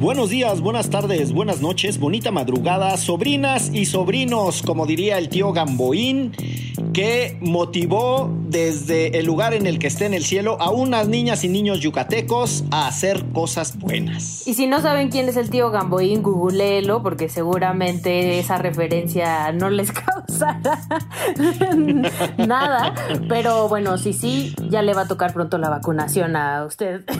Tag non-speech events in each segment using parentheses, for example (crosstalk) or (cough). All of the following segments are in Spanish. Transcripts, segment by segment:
Buenos días, buenas tardes, buenas noches, bonita madrugada, sobrinas y sobrinos, como diría el tío Gamboín, que motivó desde el lugar en el que esté en el cielo a unas niñas y niños yucatecos a hacer cosas buenas. Y si no saben quién es el tío Gamboín, googleelo, porque seguramente esa referencia no les causará (laughs) nada. Pero bueno, sí, sí, ya le va a tocar pronto la vacunación a usted. (laughs)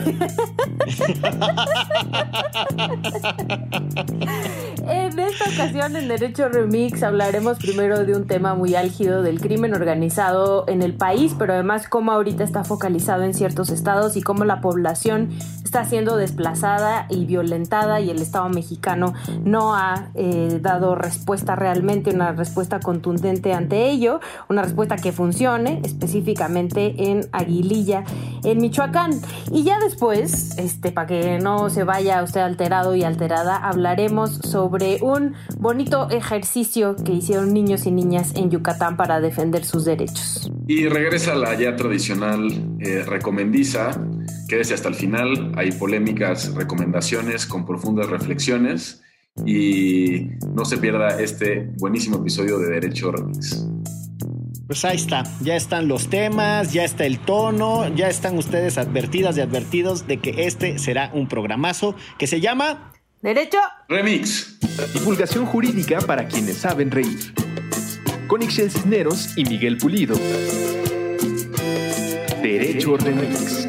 (laughs) en esta ocasión en Derecho Remix hablaremos primero de un tema muy álgido del crimen organizado en el país, pero además cómo ahorita está focalizado en ciertos estados y cómo la población está siendo desplazada y violentada y el Estado mexicano no ha eh, dado respuesta realmente, una respuesta contundente ante ello, una respuesta que funcione específicamente en Aguililla, en Michoacán. Y ya después, este, para que no se vaya usted alterado y alterada, hablaremos sobre un bonito ejercicio que hicieron niños y niñas en Yucatán para defender sus derechos. Y regresa la ya tradicional eh, recomendiza, quédese hasta el final, hay polémicas recomendaciones con profundas reflexiones y no se pierda este buenísimo episodio de Derecho Remix. Pues ahí está, ya están los temas, ya está el tono, ya están ustedes advertidas y advertidos de que este será un programazo que se llama Derecho Remix. Divulgación jurídica para quienes saben reír. Con Ixel Cisneros y Miguel Pulido. Derecho Remix.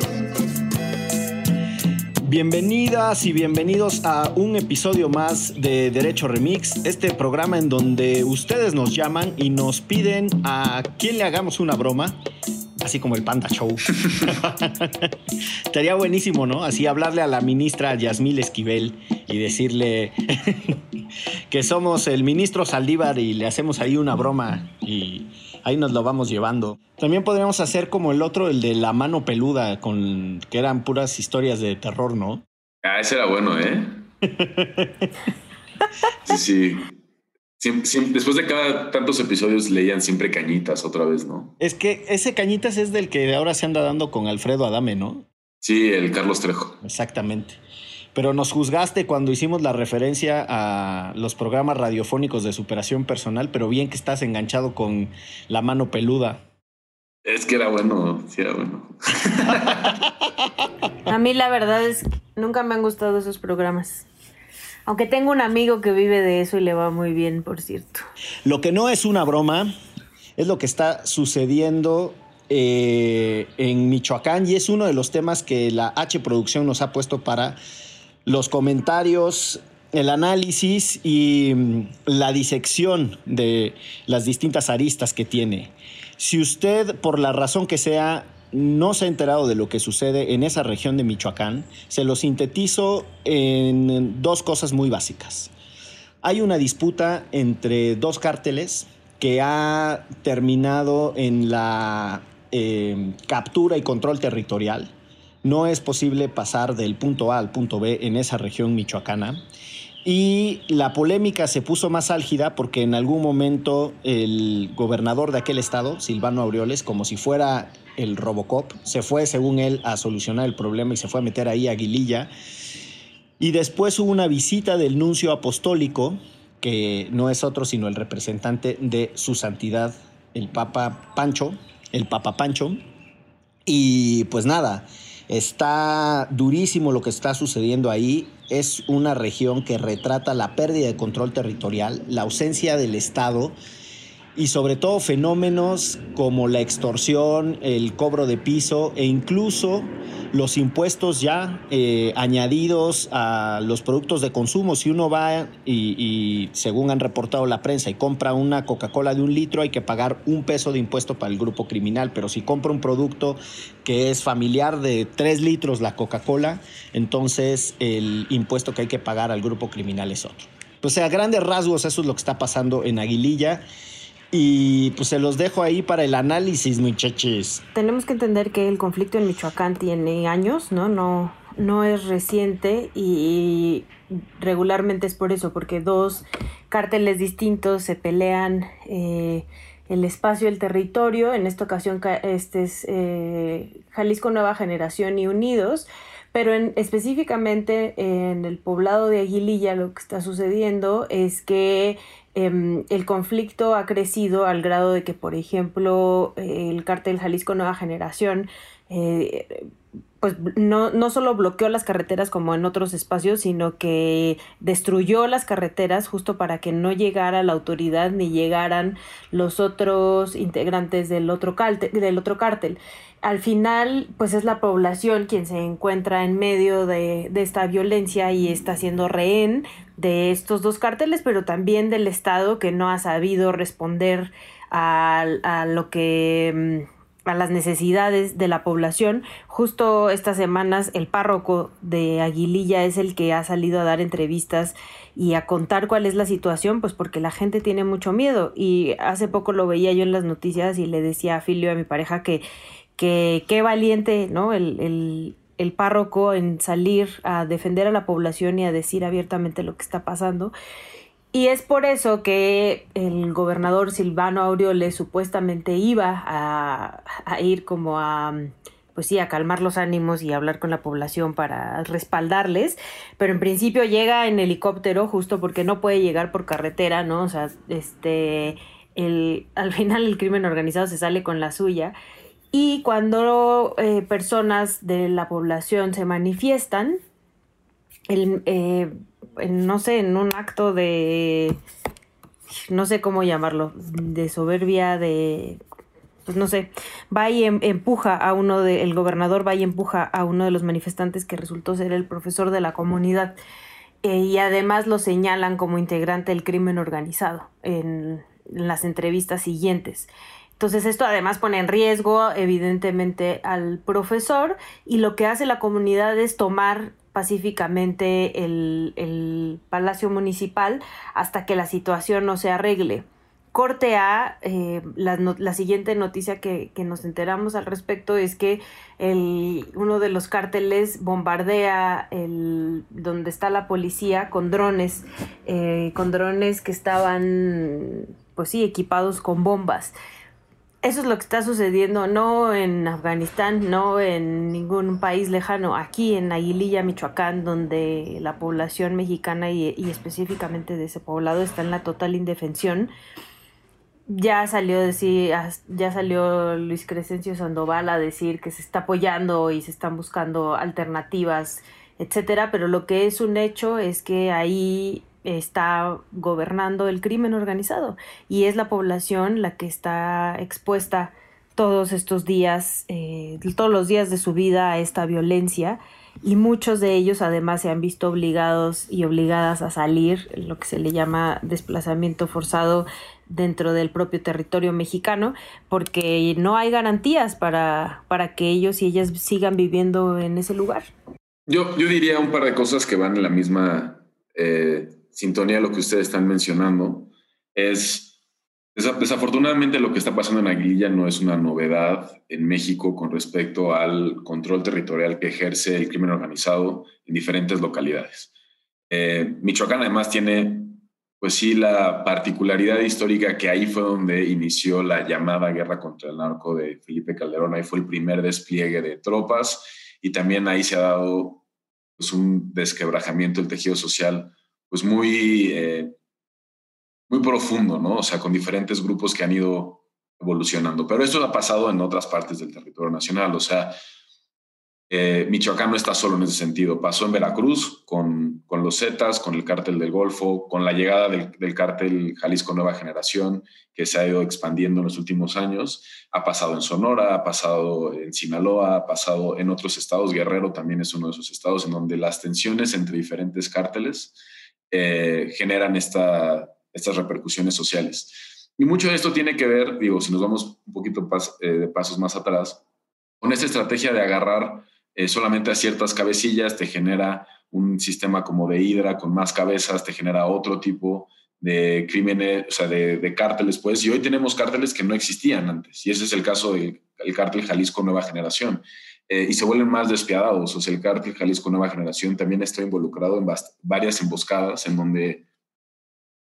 Bienvenidas y bienvenidos a un episodio más de Derecho Remix, este programa en donde ustedes nos llaman y nos piden a quién le hagamos una broma, así como el Panda Show. (laughs) Estaría buenísimo, ¿no? Así hablarle a la ministra Yasmil Esquivel y decirle (laughs) que somos el ministro Saldívar y le hacemos ahí una broma y ahí nos lo vamos llevando. También podríamos hacer como el otro, el de la mano peluda, con que eran puras historias de terror, ¿no? Ah, ese era bueno, ¿eh? (laughs) sí, sí. Después de cada tantos episodios leían siempre cañitas otra vez, ¿no? Es que ese cañitas es del que ahora se anda dando con Alfredo Adame, ¿no? Sí, el Carlos Trejo. Exactamente. Pero nos juzgaste cuando hicimos la referencia a los programas radiofónicos de superación personal, pero bien que estás enganchado con la mano peluda. Es que era bueno, sí era bueno. (laughs) A mí la verdad es que nunca me han gustado esos programas. Aunque tengo un amigo que vive de eso y le va muy bien, por cierto. Lo que no es una broma es lo que está sucediendo eh, en Michoacán y es uno de los temas que la H Producción nos ha puesto para los comentarios, el análisis y mm, la disección de las distintas aristas que tiene. Si usted, por la razón que sea, no se ha enterado de lo que sucede en esa región de Michoacán, se lo sintetizo en dos cosas muy básicas. Hay una disputa entre dos cárteles que ha terminado en la eh, captura y control territorial no es posible pasar del punto A al punto B en esa región michoacana. Y la polémica se puso más álgida porque en algún momento el gobernador de aquel estado, Silvano Aureoles, como si fuera el Robocop, se fue, según él, a solucionar el problema y se fue a meter ahí a Aguililla. Y después hubo una visita del nuncio apostólico, que no es otro sino el representante de su santidad, el Papa Pancho, el Papa Pancho. Y pues nada, Está durísimo lo que está sucediendo ahí. Es una región que retrata la pérdida de control territorial, la ausencia del Estado y sobre todo fenómenos como la extorsión, el cobro de piso e incluso los impuestos ya eh, añadidos a los productos de consumo. Si uno va y, según han reportado la prensa, y compra una Coca-Cola de un litro, hay que pagar un peso de impuesto para el grupo criminal. Pero si compra un producto que es familiar de tres litros, la Coca-Cola, entonces el impuesto que hay que pagar al grupo criminal es otro. Pues a grandes rasgos eso es lo que está pasando en Aguililla. Y pues se los dejo ahí para el análisis, muchachos. Tenemos que entender que el conflicto en Michoacán tiene años, ¿no? No, no es reciente y regularmente es por eso, porque dos cárteles distintos se pelean eh, el espacio, el territorio. En esta ocasión este es eh, Jalisco Nueva Generación y Unidos Pero en, específicamente en el poblado de Aguililla lo que está sucediendo es que em, el conflicto ha crecido al grado de que, por ejemplo, el cártel Jalisco Nueva Generación eh, pues no, no solo bloqueó las carreteras como en otros espacios, sino que destruyó las carreteras justo para que no llegara la autoridad ni llegaran los otros integrantes del otro, cártel, del otro cártel. Al final, pues es la población quien se encuentra en medio de, de esta violencia y está siendo rehén de estos dos cárteles, pero también del Estado que no ha sabido responder a, a lo que mm, a las necesidades de la población. Justo estas semanas el párroco de Aguililla es el que ha salido a dar entrevistas y a contar cuál es la situación, pues porque la gente tiene mucho miedo. Y hace poco lo veía yo en las noticias y le decía a Filio, a mi pareja, que que qué valiente, ¿no? El, el, el párroco en salir a defender a la población y a decir abiertamente lo que está pasando. Y es por eso que el gobernador Silvano Aureole supuestamente iba a, ir como a, pues sí, a calmar los ánimos y hablar con la población para respaldarles, pero en principio llega en helicóptero justo porque no puede llegar por carretera, ¿no? O sea, este, el, al final el crimen organizado se sale con la suya. Y cuando eh, personas de la población se manifiestan, el, eh, no sé, en un acto de, no sé cómo llamarlo, de soberbia, de, pues no sé, va y em, empuja a uno de, el gobernador va y empuja a uno de los manifestantes que resultó ser el profesor de la comunidad. Eh, y además lo señalan como integrante del crimen organizado en, en las entrevistas siguientes. Entonces esto además pone en riesgo evidentemente al profesor y lo que hace la comunidad es tomar pacíficamente el, Palacio Municipal hasta que la situación no se arregle. Corte A, eh, la, siguiente noticia que, nos enteramos al respecto es que el, uno de los cárteles bombardea el, donde está la policía con drones, eh, con drones que estaban, pues sí, equipados con bombas eso es lo que está sucediendo, no en Afganistán, no en ningún país lejano, aquí en Aguililla, Michoacán, donde la población mexicana y, específicamente de ese poblado está en la total indefensión. Ya salió, decir, ya salió Luis Crescencio Sandoval a decir que se está apoyando y se están buscando alternativas, etcétera, pero lo que es un hecho es que ahí está gobernando el crimen organizado y es la población la que está expuesta todos estos días, eh, todos los días de su vida a esta violencia y muchos de ellos además se han visto obligados y obligadas a salir, lo que se le llama desplazamiento forzado dentro del propio territorio mexicano, porque no hay garantías para, para que ellos y ellas sigan viviendo en ese lugar. Yo, yo diría un par de cosas que van en la misma eh, sintonía lo que ustedes están mencionando, es desafortunadamente lo que está pasando en Aguililla no es una novedad en México con respecto al control territorial que ejerce el crimen organizado en diferentes localidades. Eh, Michoacán además tiene, pues sí, la particularidad histórica que ahí fue donde inició la llamada guerra contra el narco de Felipe Calderón, ahí fue el primer despliegue de tropas y también ahí se ha dado pues, un desquebrajamiento del tejido social pues muy, eh, muy profundo, ¿no? O sea, con diferentes grupos que han ido evolucionando. Pero esto ha pasado en otras partes del territorio nacional. O sea, eh, Michoacán no está solo en ese sentido. Pasó en Veracruz con, con los Zetas, con el cártel del Golfo, con la llegada del, del, cártel Jalisco Nueva Generación, que se ha ido expandiendo en los últimos años. Ha pasado en Sonora, ha pasado en Sinaloa, ha pasado en otros estados. Guerrero también es uno de esos estados en donde las tensiones entre diferentes cárteles eh, generan esta, estas repercusiones sociales. Y mucho de esto tiene que ver, digo, si nos vamos un poquito eh, de pasos más atrás, con esta estrategia de agarrar eh, solamente a ciertas cabecillas, te genera un sistema como de hidra con más cabezas, te genera otro tipo de crímenes, o sea, de, de, cárteles, pues, y hoy tenemos cárteles que no existían antes, y ese es el caso del cártel Jalisco Nueva Generación. Eh, y se vuelven más despiadados. O sea, el cártel Jalisco Nueva Generación también está involucrado en varias emboscadas en donde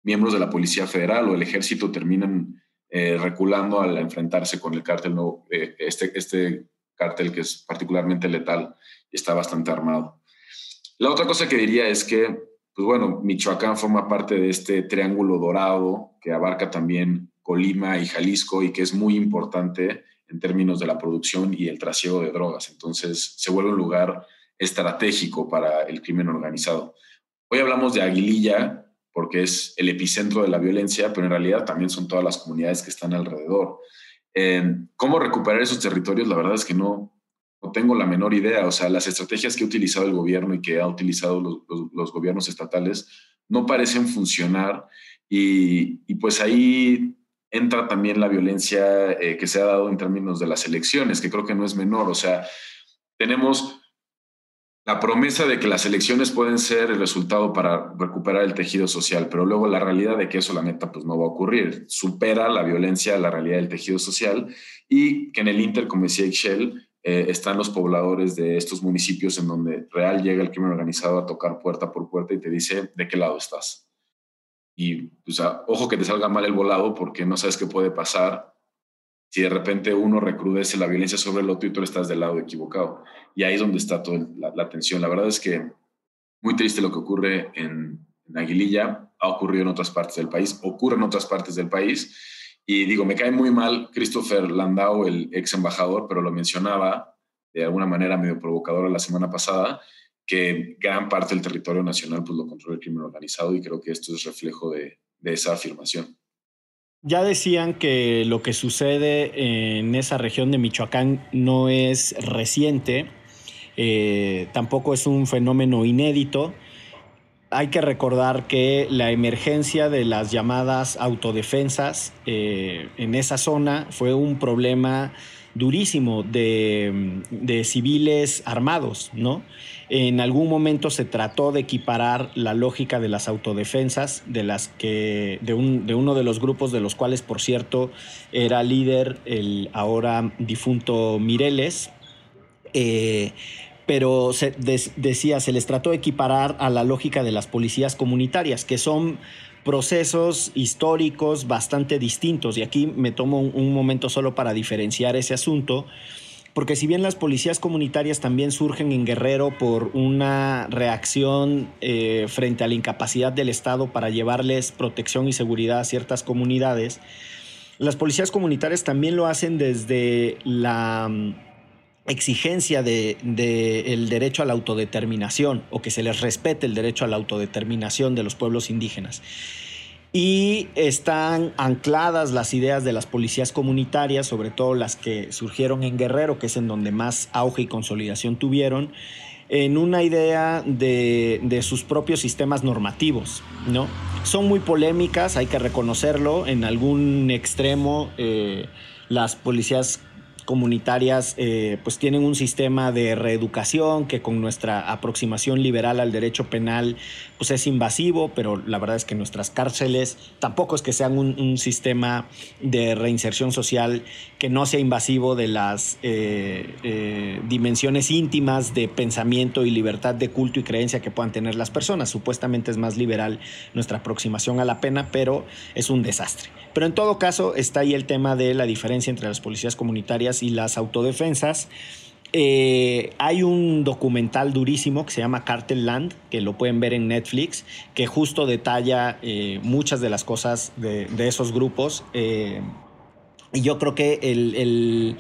miembros de la Policía Federal o el Ejército terminan eh, reculando al enfrentarse con el cártel, eh, este, este cártel que es particularmente letal y está bastante armado. La otra cosa que diría es que, pues bueno, Michoacán forma parte de este triángulo dorado que abarca también Colima y Jalisco y que es muy importante en términos de la producción y el trasiego de drogas. Entonces se vuelve un lugar estratégico para el crimen organizado. Hoy hablamos de Aguililla porque es el epicentro de la violencia, pero en realidad también son todas las comunidades que están alrededor. ¿Cómo recuperar esos territorios? La verdad es que no, no tengo la menor idea. O sea, las estrategias que ha utilizado el gobierno y que ha utilizado los, gobiernos estatales no parecen funcionar y, y, pues ahí entra también la violencia eh, que se ha dado en términos de las elecciones, que creo que no es menor. O sea, tenemos la promesa de que las elecciones pueden ser el resultado para recuperar el tejido social, pero luego la realidad de que eso, la neta, pues no va a ocurrir. Supera la violencia la realidad del tejido social y que en el Inter, como decía Excel, eh, están los pobladores de estos municipios en donde real llega el crimen organizado a tocar puerta por puerta y te dice de qué lado estás. Y, sea, ojo que te salga mal el volado porque no sabes qué puede pasar si de repente uno recrudece la violencia sobre el otro y tú estás del lado equivocado. Y ahí es donde está toda la, tensión. La verdad es que muy triste lo que ocurre en, Aguililla, ha ocurrido en otras partes del país, ocurre en otras partes del país. Y digo, me cae muy mal Christopher Landau, el ex embajador, pero lo mencionaba de alguna manera medio provocadora la semana pasada, que gran parte del territorio nacional pues, lo controla el crimen organizado y creo que esto es reflejo de esa afirmación. Ya decían que lo que sucede en esa región de Michoacán no es reciente, eh, tampoco es un fenómeno inédito. Hay que recordar que la emergencia de las llamadas autodefensas eh, en esa zona fue un problema durísimo de, de civiles armados, ¿no? En algún momento se trató de equiparar la lógica de las autodefensas, de las que, de, uno de los grupos de los cuales, por cierto, era líder el ahora difunto Mireles. Eh, pero se decía, se les trató de equiparar a la lógica de las policías comunitarias, que son procesos históricos bastante distintos. Y aquí me tomo un momento solo para diferenciar ese asunto porque si bien las policías comunitarias también surgen en Guerrero por una reacción eh, frente a la incapacidad del Estado para llevarles protección y seguridad a ciertas comunidades, las policías comunitarias también lo hacen desde la mm, exigencia del de, derecho a la autodeterminación o que se les respete el derecho a la autodeterminación de los pueblos indígenas y están ancladas las ideas de las policías comunitarias, sobre todo las que surgieron en Guerrero, que es en donde más auge y consolidación tuvieron, en una idea de, sus propios sistemas normativos, ¿no? Son muy polémicas, hay que reconocerlo, en algún extremo eh, las policías comunitarias eh, pues tienen un sistema de reeducación que con nuestra aproximación liberal al derecho penal pues es invasivo, pero la verdad es que nuestras cárceles tampoco es que sean un, sistema de reinserción social que no sea invasivo de las eh, eh, dimensiones íntimas de pensamiento y libertad de culto y creencia que puedan tener las personas. Supuestamente es más liberal nuestra aproximación a la pena, pero es un desastre. Pero en todo caso está ahí el tema de la diferencia entre las policías comunitarias y las autodefensas. Eh, hay un documental durísimo que se llama Cartel Land, que lo pueden ver en Netflix, que justo detalla eh, muchas de las cosas de, esos grupos. Eh, y yo creo que el,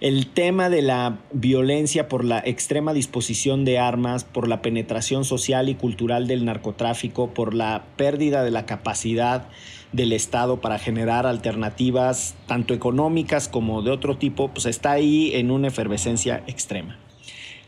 el, tema de la violencia por la extrema disposición de armas, por la penetración social y cultural del narcotráfico, por la pérdida de la capacidad del Estado para generar alternativas tanto económicas como de otro tipo, pues está ahí en una efervescencia extrema.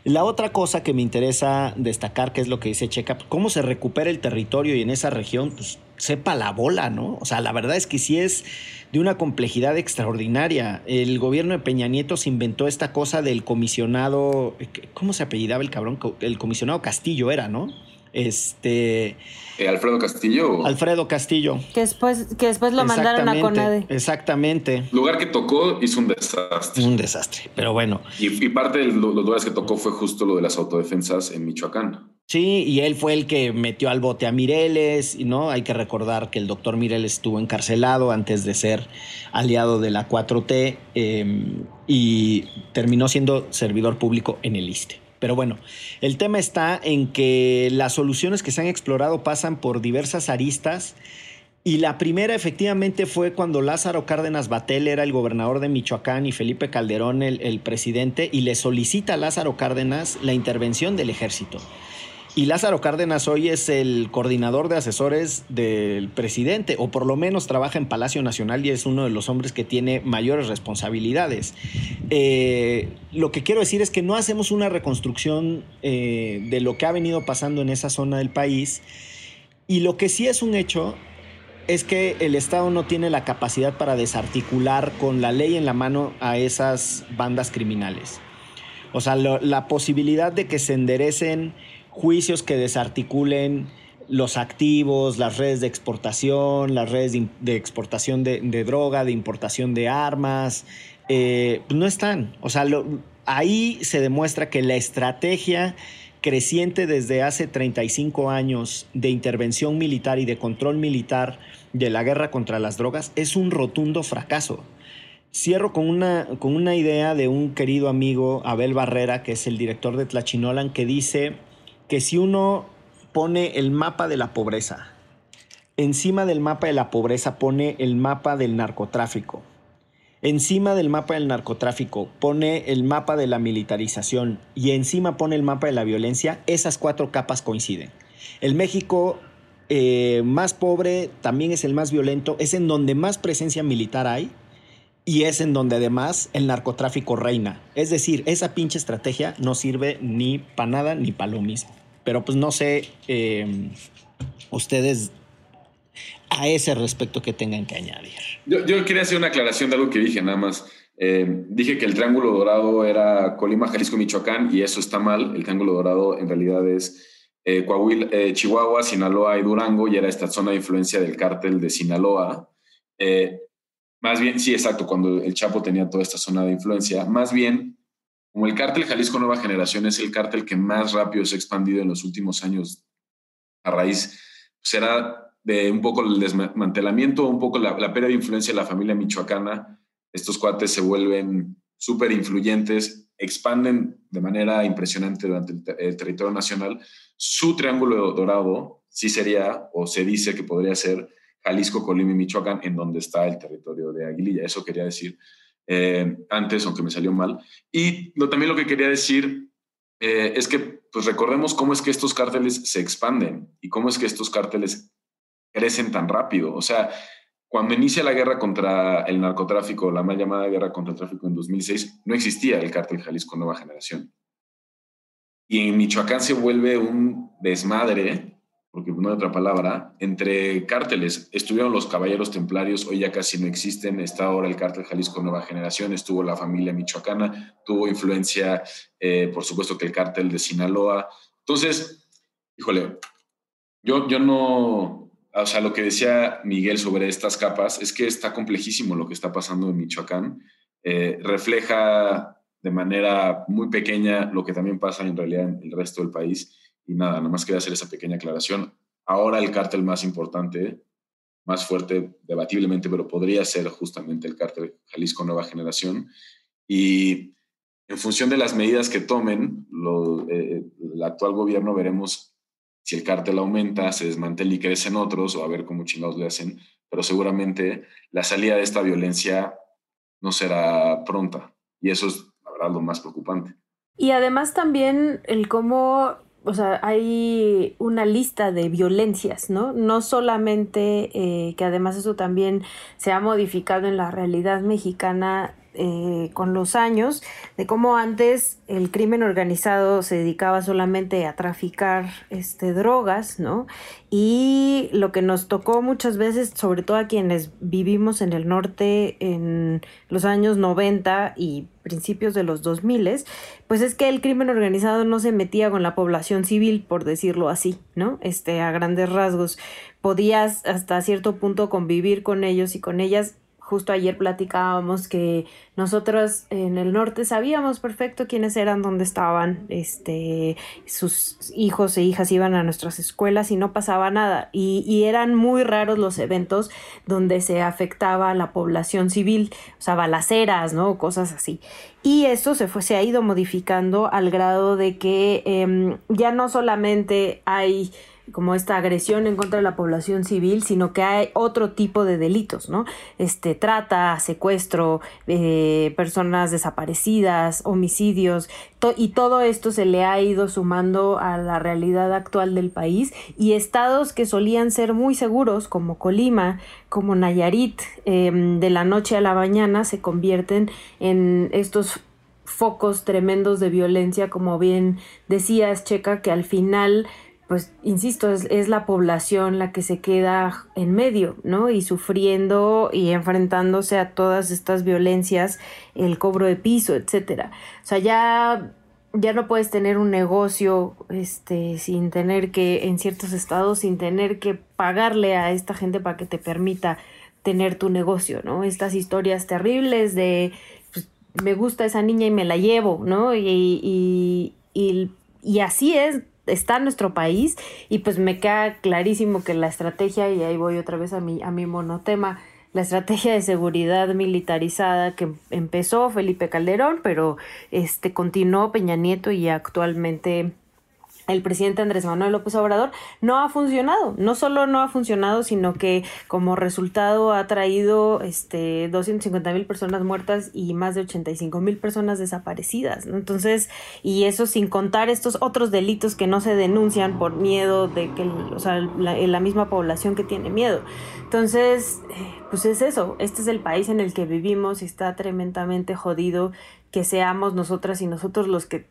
La otra cosa que me interesa destacar, que es lo que dice Checa, cómo se recupera el territorio y en esa región, pues sepa la bola, ¿no? O sea, la verdad es que sí es de una complejidad extraordinaria. El gobierno de Peña Nieto se inventó esta cosa del comisionado, ¿cómo se apellidaba el cabrón? El comisionado Castillo era, ¿no? Este. Eh, Alfredo Castillo. Alfredo Castillo. Que después, que después lo mandaron a CONADE. Exactamente. Lugar que tocó hizo un desastre. Un desastre, pero bueno. Y, parte de los lugares que tocó fue justo lo de las autodefensas en Michoacán. Sí, y él fue el que metió al bote a Mireles, ¿no? Hay que recordar que el doctor Mireles estuvo encarcelado antes de ser aliado de la 4T em, y terminó siendo servidor público en el ISTE. Pero bueno, el tema está en que las soluciones que se han explorado pasan por diversas aristas y la primera efectivamente fue cuando Lázaro Cárdenas Batel era el gobernador de Michoacán y Felipe Calderón el, presidente y le solicita a Lázaro Cárdenas la intervención del ejército. Y Lázaro Cárdenas hoy es el coordinador de asesores del presidente, o por lo menos trabaja en Palacio Nacional y es uno de los hombres que tiene mayores responsabilidades. Eh, lo que quiero decir es que no hacemos una reconstrucción eh, de lo que ha venido pasando en esa zona del país. Y lo que sí es un hecho es que el Estado no tiene la capacidad para desarticular con la ley en la mano a esas bandas criminales. O sea, la posibilidad de que se enderecen juicios que desarticulen los activos, las redes de exportación, las redes de, exportación de, droga, de importación de armas, eh, pues no están. O sea, ahí se demuestra que la estrategia creciente desde hace 35 años de intervención militar y de control militar de la guerra contra las drogas es un rotundo fracaso. Cierro con una, con una idea de un querido amigo, Abel Barrera, que es el director de Tlachinolan, que dice que si uno pone el mapa de la pobreza, encima del mapa de la pobreza pone el mapa del narcotráfico, encima del mapa del narcotráfico pone el mapa de la militarización y encima pone el mapa de la violencia, esas cuatro capas coinciden. El México eh, más pobre también es el más violento, es en donde más presencia militar hay y es en donde además el narcotráfico reina. Es decir, esa pinche estrategia no sirve ni para nada ni para lo mismo. Pero pues no sé eh, ustedes a ese respecto que tengan que añadir. Yo, yo, quería hacer una aclaración de algo que dije nada más. Eh, dije que el Triángulo Dorado era Colima, Jalisco, Michoacán y eso está mal. El Triángulo Dorado en realidad es eh, Coahuila, eh, Chihuahua, Sinaloa y Durango y era esta zona de influencia del cártel de Sinaloa. Eh, más bien, sí, exacto, cuando el Chapo tenía toda esta zona de influencia. Más bien, como el cártel Jalisco Nueva Generación es el cártel que más rápido se ha expandido en los últimos años a raíz, será de un poco el desmantelamiento, un poco la, la pérdida de influencia de la familia michoacana. Estos cuates se vuelven súper influyentes, expanden de manera impresionante durante el, el, territorio nacional. Su triángulo dorado sí sería, o se dice que podría ser, Jalisco, Colima y Michoacán, en donde está el territorio de Aguililla. Eso quería decir eh, antes, aunque me salió mal. Y también lo que quería decir eh, es que pues recordemos cómo es que estos cárteles se expanden y cómo es que estos cárteles crecen tan rápido. O sea, cuando inicia la guerra contra el narcotráfico, la mal llamada guerra contra el tráfico en 2006, no existía el cártel Jalisco Nueva Generación. Y en Michoacán se vuelve un desmadre porque no hay otra palabra, entre cárteles. Estuvieron los caballeros templarios, hoy ya casi no existen. Está ahora el cártel Jalisco Nueva Generación, estuvo la familia michoacana, tuvo influencia, eh, por supuesto, que el cártel de Sinaloa. Entonces, híjole, yo, yo no. O sea, lo que decía Miguel sobre estas capas es que está complejísimo lo que está pasando en Michoacán. Eh, refleja de manera muy pequeña lo que también pasa en realidad en el resto del país y nada, nada más quería hacer esa pequeña aclaración. Ahora el cártel más importante, más fuerte, debatiblemente, pero podría ser justamente el cártel Jalisco Nueva Generación. Y en función de las medidas que tomen, lo, eh, el actual gobierno veremos si el cártel aumenta, se desmantela y crecen otros, o a ver cómo chingados le hacen, pero seguramente la salida de esta violencia no será pronta. Y eso es, la verdad, lo más preocupante. Y además también el cómo o sea, hay una lista de violencias, ¿no? No solamente eh, que además eso también se ha modificado en la realidad mexicana eh, con los años, de cómo antes el crimen organizado se dedicaba solamente a traficar este, drogas, ¿no? Y lo que nos tocó muchas veces, sobre todo a quienes vivimos en el norte en los años 90 y principios de los 2000, pues es que el crimen organizado no se metía con la población civil, por decirlo así, ¿no? Este, a grandes rasgos. Podías hasta cierto punto convivir con ellos y con ellas justo ayer platicábamos que nosotros en el norte sabíamos perfecto quiénes eran, dónde estaban, este, sus hijos e hijas iban a nuestras escuelas y no pasaba nada. Y, y eran muy raros los eventos donde se afectaba a la población civil, o sea, balaceras, ¿no? Cosas así. Y esto se, fue, se ha ido modificando al grado de que eh, ya no solamente hay como esta agresión en contra de la población civil, sino que hay otro tipo de delitos, ¿no? Este, trata, secuestro, eh, personas desaparecidas, homicidios, y todo esto se le ha ido sumando a la realidad actual del país y estados que solían ser muy seguros, como Colima, como Nayarit, em, de la noche a la mañana se convierten en estos focos tremendos de violencia, como bien decías, Checa, que al final pues, insisto, es, la población la que se queda en medio, ¿no? Y sufriendo y enfrentándose a todas estas violencias, el cobro de piso, etcétera. O sea, ya, ya no puedes tener un negocio, este, sin tener que, en ciertos estados, sin tener que pagarle a esta gente para que te permita tener tu negocio, ¿no? Estas historias terribles de, pues, me gusta esa niña y me la llevo, ¿no? Y, y, y, y así es está nuestro país y pues me queda clarísimo que la estrategia, y ahí voy otra vez a mi, a mi monotema, la estrategia de seguridad militarizada que empezó Felipe Calderón, pero este continuó Peña Nieto y actualmente el presidente Andrés Manuel López Obrador no ha funcionado. No solo no ha funcionado, sino que como resultado ha traído este 250 mil personas muertas y más de 85 mil personas desaparecidas. Entonces, y eso sin contar estos otros delitos que no se denuncian por miedo de que, o sea, la, la misma población que tiene miedo. Entonces, eh, pues es eso. Este es el país en el que vivimos y está tremendamente jodido que seamos nosotras y nosotros los que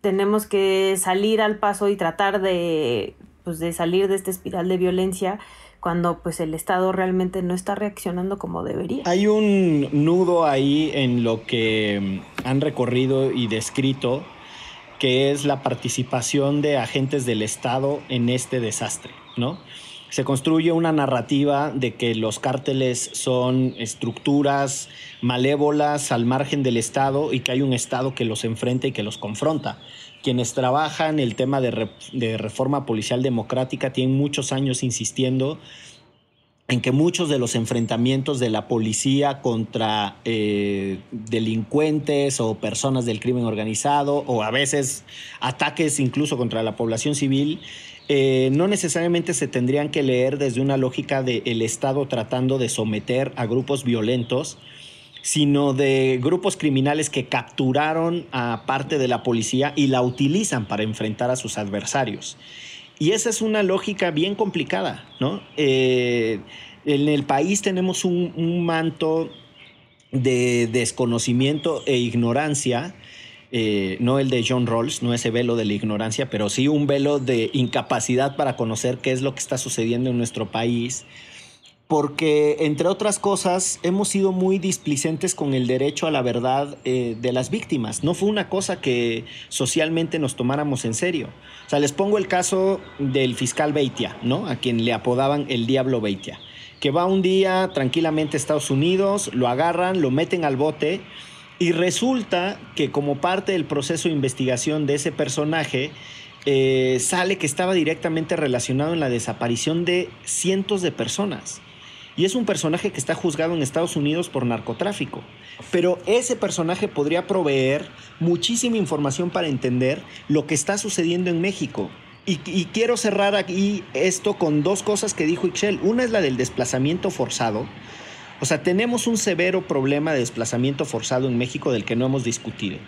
tenemos que salir al paso y tratar de, pues, de salir de esta espiral de violencia cuando pues el Estado realmente no está reaccionando como debería. Hay un nudo ahí en lo que han recorrido y descrito, que es la participación de agentes del Estado en este desastre, ¿no? Se construye una narrativa de que los cárteles son estructuras malévolas al margen del Estado y que hay un Estado que los enfrenta y que los confronta. Quienes trabajan el tema de, reforma policial democrática tienen muchos años insistiendo en que muchos de los enfrentamientos de la policía contra eh, delincuentes o personas del crimen organizado o a veces ataques incluso contra la población civil eh, no necesariamente se tendrían que leer desde una lógica del el Estado tratando de someter a grupos violentos, sino de grupos criminales que capturaron a parte de la policía y la utilizan para enfrentar a sus adversarios. Y esa es una lógica bien complicada, ¿no? Eh, en el país tenemos un manto de desconocimiento e ignorancia eh, no el de John Rawls, no ese velo de la ignorancia, pero sí un velo de incapacidad para conocer qué es lo que está sucediendo en nuestro país, porque entre otras cosas hemos sido muy displicentes con el derecho a la verdad eh, de las víctimas. No fue una cosa que socialmente nos tomáramos en serio. O sea, les pongo el caso del fiscal Beitia, ¿no? A quien le apodaban el Diablo Beitia, que va un día tranquilamente a Estados Unidos, lo agarran, lo meten al bote y resulta que como parte del proceso de investigación de ese personaje, eh, sale que estaba directamente relacionado en la desaparición de cientos de personas. Y es un personaje que está juzgado en Estados Unidos por narcotráfico. Pero ese personaje podría proveer muchísima información para entender lo que está sucediendo en México. Y, quiero cerrar aquí esto con dos cosas que dijo Ixchel. Una es la del desplazamiento forzado, o sea, tenemos un severo problema de desplazamiento forzado en México del que no hemos discutido.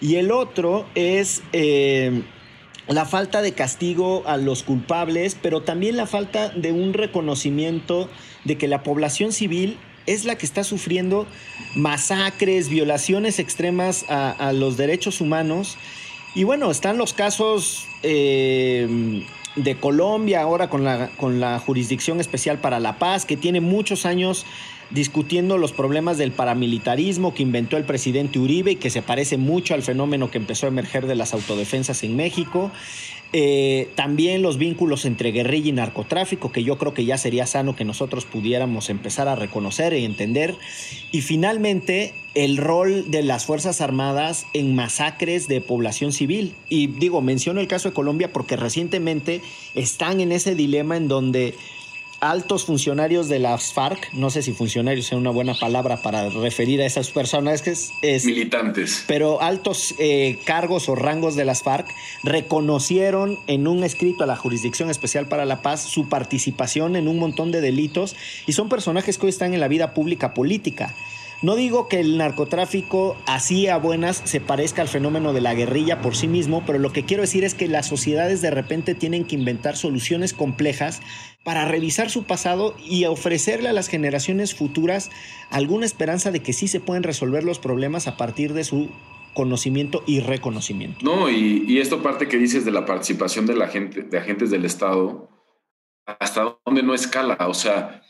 Y el otro es eh, la falta de castigo a los culpables, pero también la falta de un reconocimiento de que la población civil es la que está sufriendo masacres, violaciones extremas a, los derechos humanos. Y bueno, están los casos eh, de Colombia ahora con la, con la Jurisdicción Especial para la Paz, que tiene muchos años discutiendo los problemas del paramilitarismo que inventó el presidente Uribe y que se parece mucho al fenómeno que empezó a emerger de las autodefensas en México. Eh, también los vínculos entre guerrilla y narcotráfico, que yo creo que ya sería sano que nosotros pudiéramos empezar a reconocer y entender. Y finalmente, el rol de las Fuerzas Armadas en masacres de población civil. Y digo, menciono el caso de Colombia porque recientemente están en ese dilema en donde altos funcionarios de las FARC, no sé si funcionarios es una buena palabra para referir a esas personas, que es, militantes, pero altos eh, cargos o rangos de las FARC reconocieron en un escrito a la Jurisdicción Especial para la Paz su participación en un montón de delitos y son personajes que hoy están en la vida pública política. No digo que el narcotráfico así a buenas se parezca al fenómeno de la guerrilla por sí mismo, pero lo que quiero decir es que las sociedades de repente tienen que inventar soluciones complejas para revisar su pasado y ofrecerle a las generaciones futuras alguna esperanza de que sí se pueden resolver los problemas a partir de su conocimiento y reconocimiento. No, y, esto parte que dices de la participación de la gente, de agentes del Estado, hasta dónde no escala, o sea,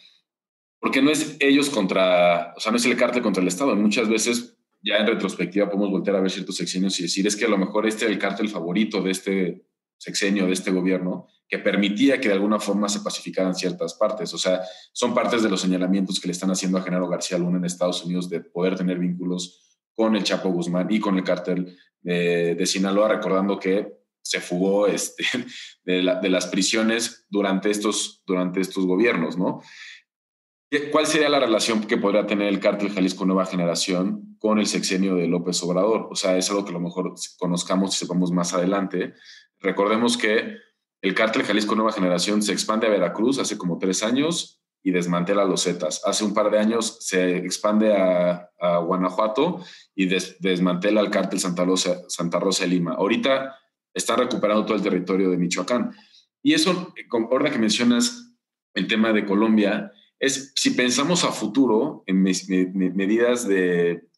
porque no es ellos contra, o sea, no es el cártel contra el Estado. Muchas veces, ya en retrospectiva, podemos volver a ver ciertos sexenios y decir, es que a lo mejor este es el cártel favorito de este sexenio, de este gobierno, que permitía que de alguna forma se pacificaran ciertas partes. O sea, son partes de los señalamientos que le están haciendo a Genaro García Luna en Estados Unidos de poder tener vínculos con el Chapo Guzmán y con el cártel de, Sinaloa, recordando que se fugó este, (laughs) de, de, las prisiones durante estos, durante estos gobiernos, ¿no? ¿Cuál sería la relación que podría tener el cártel Jalisco Nueva Generación con el sexenio de López Obrador? O sea, es algo que a lo mejor conozcamos y sepamos más adelante. Recordemos que el cártel Jalisco Nueva Generación se expande a Veracruz hace como tres años y desmantela los Zetas. Hace un par de años se expande a, Guanajuato y desmantela el cártel Santa Rosa, Santa Rosa de Lima. Ahorita está recuperando todo el territorio de Michoacán. Y eso, ahora que mencionas el tema de Colombia, es si pensamos a futuro en medidas de,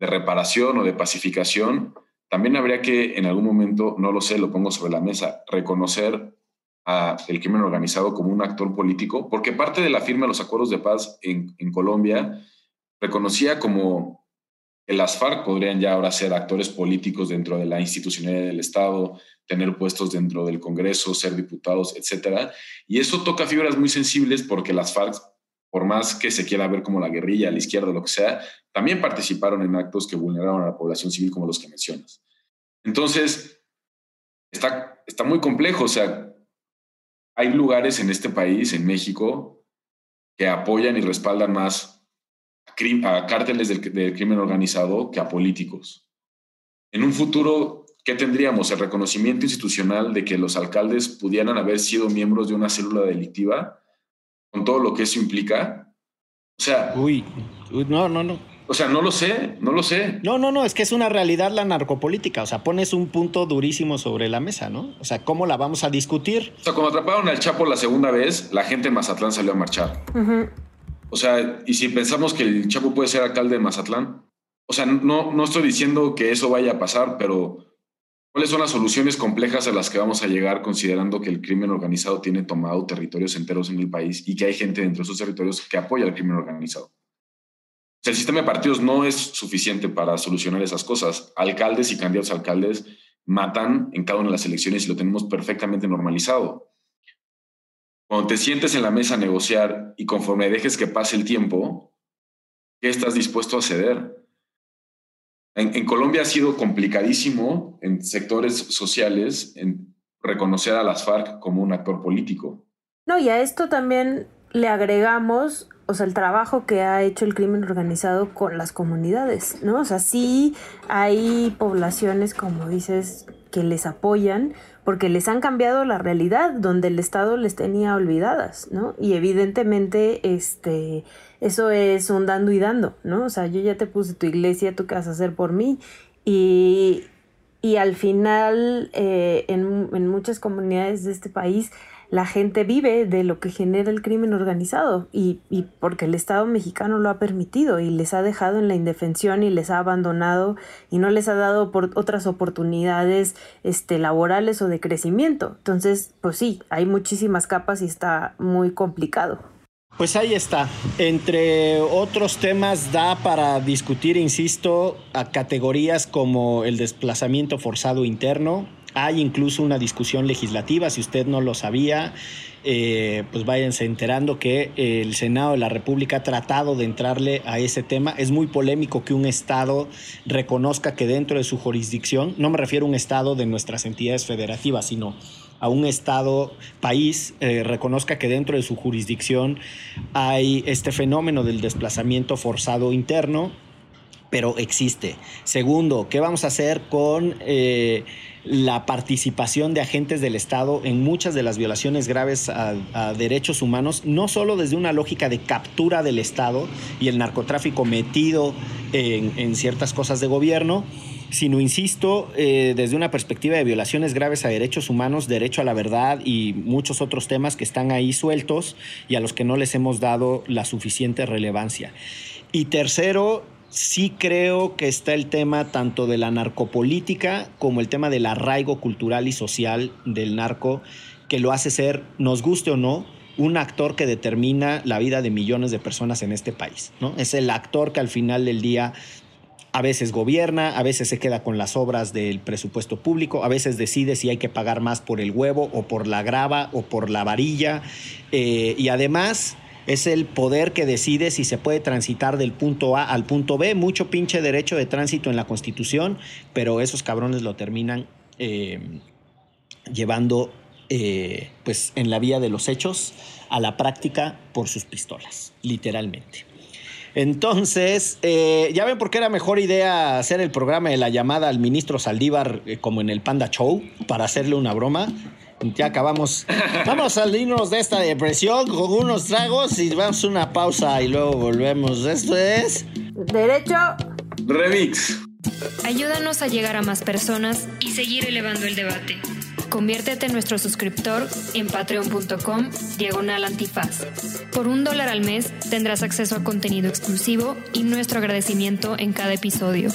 reparación o de pacificación, también habría que en algún momento, no lo sé, lo pongo sobre la mesa, reconocer a el crimen organizado como un actor político, porque parte de la firma de los acuerdos de paz en Colombia reconocía como que las FARC podrían ya ahora ser actores políticos dentro de la institucionalidad del Estado, tener puestos dentro del Congreso, ser diputados, etcétera. Y eso toca fibras muy sensibles porque las FARC, por más que se quiera ver como la guerrilla, la izquierda, lo que sea, también participaron en actos que vulneraron a la población civil como los que mencionas. Entonces, está, está muy complejo. O sea, hay lugares en este país, en México, que apoyan y respaldan más a cárteles del, del crimen organizado que a políticos. En un futuro ¿qué tendríamos? El reconocimiento institucional de que los alcaldes pudieran haber sido miembros de una célula delictiva, con todo lo que eso implica. O sea... Uy, no, no, no. O sea, no lo sé, no lo sé. No, no, no, es que es una realidad la narcopolítica. O sea, pones un punto durísimo sobre la mesa, ¿no? O sea, ¿cómo la vamos a discutir? O sea, cuando atraparon al Chapo la segunda vez, la gente en Mazatlán salió a marchar. O sea, y si pensamos que el Chapo puede ser alcalde de Mazatlán, o sea, no, no estoy diciendo que eso vaya a pasar, pero ¿Cuáles son las soluciones complejas a las que vamos a llegar considerando que el crimen organizado tiene tomado territorios enteros en el país y que hay gente dentro de esos territorios que apoya al crimen organizado? el sistema de partidos no es suficiente para solucionar esas cosas. Alcaldes y candidatos a alcaldes matan en cada una de las elecciones y lo tenemos perfectamente normalizado. Cuando te sientes en la mesa a negociar y conforme dejes que pase el tiempo, ¿qué estás dispuesto a ceder? En, Colombia ha sido complicadísimo en sectores sociales en reconocer a las FARC como un actor político. No, y a esto también le agregamos, o sea, el trabajo que ha hecho el crimen organizado con las comunidades, ¿no? O sea, sí hay poblaciones, como dices, que les apoyan porque les han cambiado la realidad donde el Estado les tenía olvidadas, ¿no? Y evidentemente, este, eso es un dando y dando, ¿no? O sea, yo ya te puse tu iglesia, tú qué vas a hacer por mí. Y, y al final, eh, en, en muchas comunidades de este país, la gente vive de lo que genera el crimen organizado y, y, porque el Estado mexicano lo ha permitido y les ha dejado en la indefensión y les ha abandonado y no les ha dado por otras oportunidades este, laborales o de crecimiento. Entonces, pues sí, hay muchísimas capas y está muy complicado. Pues ahí está. Entre otros temas da para discutir, insisto, a categorías como el desplazamiento forzado interno, Hay incluso una discusión legislativa, si usted no lo sabía, eh, pues váyanse enterando que el Senado de la República ha tratado de entrarle a ese tema. Es muy polémico que un Estado reconozca que dentro de su jurisdicción, no me refiero a un Estado de nuestras entidades federativas, sino a un Estado, país, eh, reconozca que dentro de su jurisdicción hay este fenómeno del desplazamiento forzado interno, pero existe. Segundo, ¿qué vamos a hacer con... Eh, la participación de agentes del Estado en muchas de las violaciones graves a, derechos humanos, no solo desde una lógica de captura del Estado y el narcotráfico metido en, ciertas cosas de gobierno, sino, insisto, eh, desde una perspectiva de violaciones graves a derechos humanos, derecho a la verdad y muchos otros temas que están ahí sueltos y a los que no les hemos dado la suficiente relevancia. Y tercero, sí creo que está el tema tanto de la narcopolítica como el tema del arraigo cultural y social del narco, que lo hace ser, nos guste o no, un actor que determina la vida de millones de personas en este país. ¿no? Es el actor que al final del día a veces gobierna, a veces se queda con las obras del presupuesto público, a veces decide si hay que pagar más por el huevo o por la grava o por la varilla. Eh, y además es el poder que decide si se puede transitar del punto A al punto B. Mucho pinche derecho de tránsito en la Constitución, pero esos cabrones lo terminan eh, llevando eh, pues en la vía de los hechos a la práctica por sus pistolas, literalmente. Entonces, eh, ya ven por qué era mejor idea hacer el programa de la llamada al ministro Saldívar como en el Panda Show para hacerle una broma ya acabamos. Vamos a salirnos de esta depresión con unos tragos y vamos a una pausa y luego volvemos. Esto es. Derecho. Remix. Ayúdanos a llegar a más personas y seguir elevando el debate. Conviértete en nuestro suscriptor en patreon.com diagonal antifaz. Por un dólar al mes tendrás acceso a contenido exclusivo y nuestro agradecimiento en cada episodio.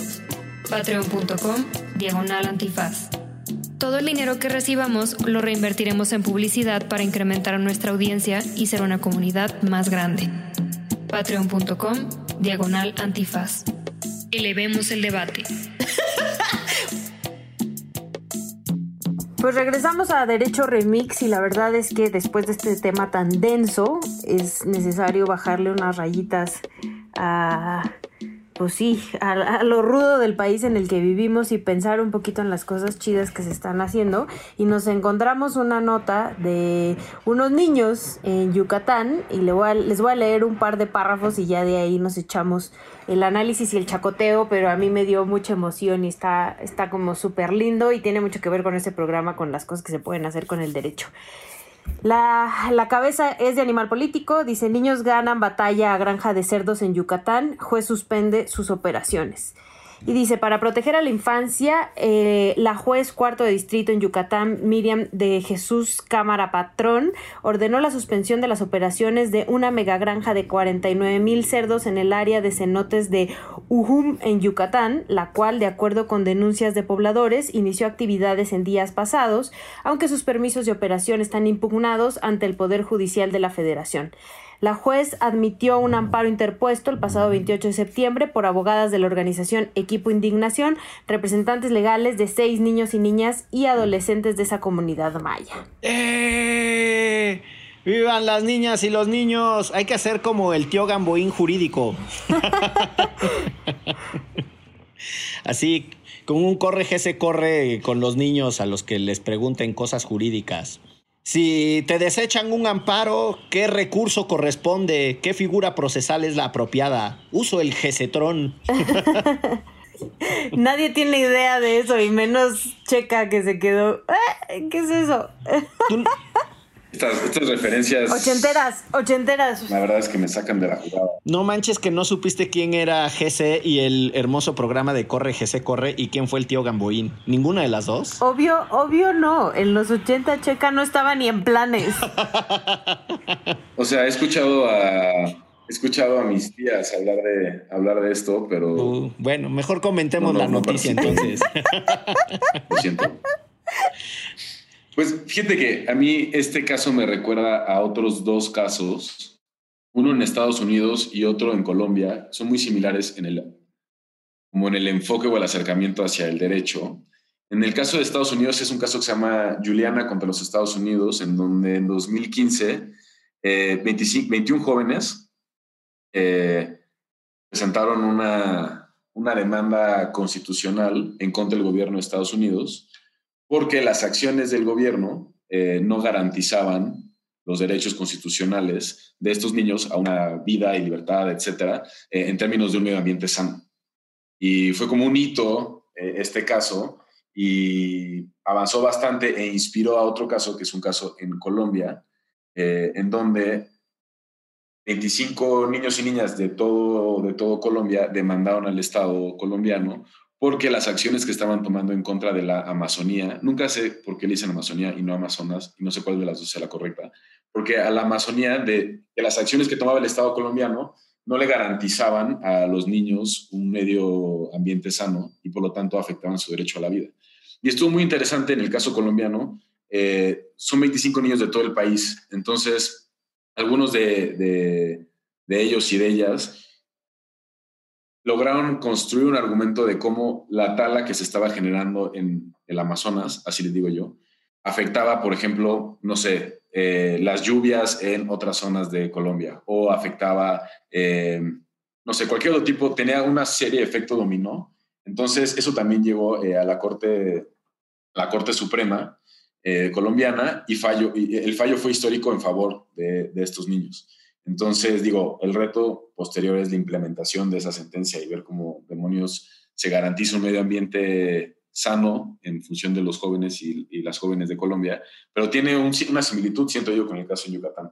Patreon.com diagonal antifaz. Todo el dinero que recibamos lo reinvertiremos en publicidad para incrementar nuestra audiencia y ser una comunidad más grande. Patreon.com Diagonal Antifaz. Elevemos el debate. Pues regresamos a Derecho Remix y la verdad es que después de este tema tan denso es necesario bajarle unas rayitas a pues sí, a, lo rudo del país en el que vivimos y pensar un poquito en las cosas chidas que se están haciendo. Y nos encontramos una nota de unos niños en Yucatán y les voy a, les voy a leer un par de párrafos y ya de ahí nos echamos el análisis y el chacoteo, pero a mí me dio mucha emoción y está, está como súper lindo y tiene mucho que ver con ese programa, con las cosas que se pueden hacer con el derecho. La, cabeza es de animal político. Dice, niños ganan batalla a granja de cerdos en Yucatán. Juez suspende sus operaciones. Y dice, para proteger a la infancia, eh, la juez cuarto de distrito en Yucatán, Miriam de Jesús Cámara Patrón, ordenó la suspensión de las operaciones de una megagranja de 49 mil cerdos en el área de cenotes de Ujum en Yucatán, la cual, de acuerdo con denuncias de pobladores, inició actividades en días pasados, aunque sus permisos de operación están impugnados ante el Poder Judicial de la Federación. La juez admitió un amparo interpuesto el pasado 28 de septiembre por abogadas de la organización Equipo Indignación, representantes legales de seis niños y niñas y adolescentes de esa comunidad maya. ¡Eh! ¡Vivan las niñas y los niños! Hay que hacer como el tío Gamboín jurídico. (laughs) Así, con un corre se corre con los niños a los que les pregunten cosas jurídicas. Si te desechan un amparo, ¿qué recurso corresponde? ¿Qué figura procesal es la apropiada? Uso el GESETRON. (laughs) Nadie tiene idea de eso y menos Checa que se quedó. Eh, ¿Qué es eso? (laughs) Estas, referencias. Ochenteras, ochenteras. La verdad es que me sacan de la jugada. No manches que no supiste quién era GC y el hermoso programa de Corre, GC Corre y quién fue el tío Gamboín. ¿Ninguna de las dos? Obvio, obvio no. En los 80 Checa no estaba ni en planes. o sea, he escuchado a. He escuchado a mis tías hablar de, hablar de esto, pero. Uh, bueno, mejor comentemos la noticia entonces. (laughs) Lo siento. Pues fíjate que a mí este caso me recuerda a otros dos casos, uno en Estados Unidos y otro en Colombia. Son muy similares en el, como en el enfoque o el acercamiento hacia el derecho. En el caso de Estados Unidos es un caso que se llama Juliana contra los Estados Unidos, en donde en 2015 25, 21 jóvenes eh, presentaron una, una demanda constitucional en contra del gobierno de Estados Unidos porque las acciones del gobierno eh, no garantizaban los derechos constitucionales de estos niños a una vida y libertad, etcétera, eh, en términos de un medio ambiente sano. Y fue como un hito este caso y avanzó bastante e inspiró a otro caso, que es un caso en Colombia, eh, en donde 25 niños y niñas de todo, de todo Colombia demandaron al Estado colombiano porque las acciones que estaban tomando en contra de la Amazonía, nunca sé por qué le dicen Amazonía y no Amazonas, y no sé cuál de las dos sea la correcta, porque a la Amazonía, de, de las acciones que tomaba el Estado colombiano, no le garantizaban a los niños un medio ambiente sano y por lo tanto afectaban su derecho a la vida. Y estuvo muy interesante en el caso colombiano, eh, son 25 niños de todo el país, entonces algunos de, ellos y de ellas lograron construir un argumento de cómo la tala que se estaba generando en el Amazonas, así les digo yo, afectaba, por ejemplo, no sé, eh, las lluvias en otras zonas de Colombia o afectaba, eh, no sé, cualquier otro tipo, tenía una serie de efecto dominó. Entonces, eso también llegó a la Corte, la Corte Suprema eh, colombiana y, fallo, y el fallo fue histórico en favor de, estos niños. Entonces, digo, el reto posterior es la implementación de esa sentencia y ver cómo demonios se garantiza un medio ambiente sano en función de los jóvenes y, las jóvenes de Colombia, pero tiene una similitud, siento yo, con el caso en Yucatán.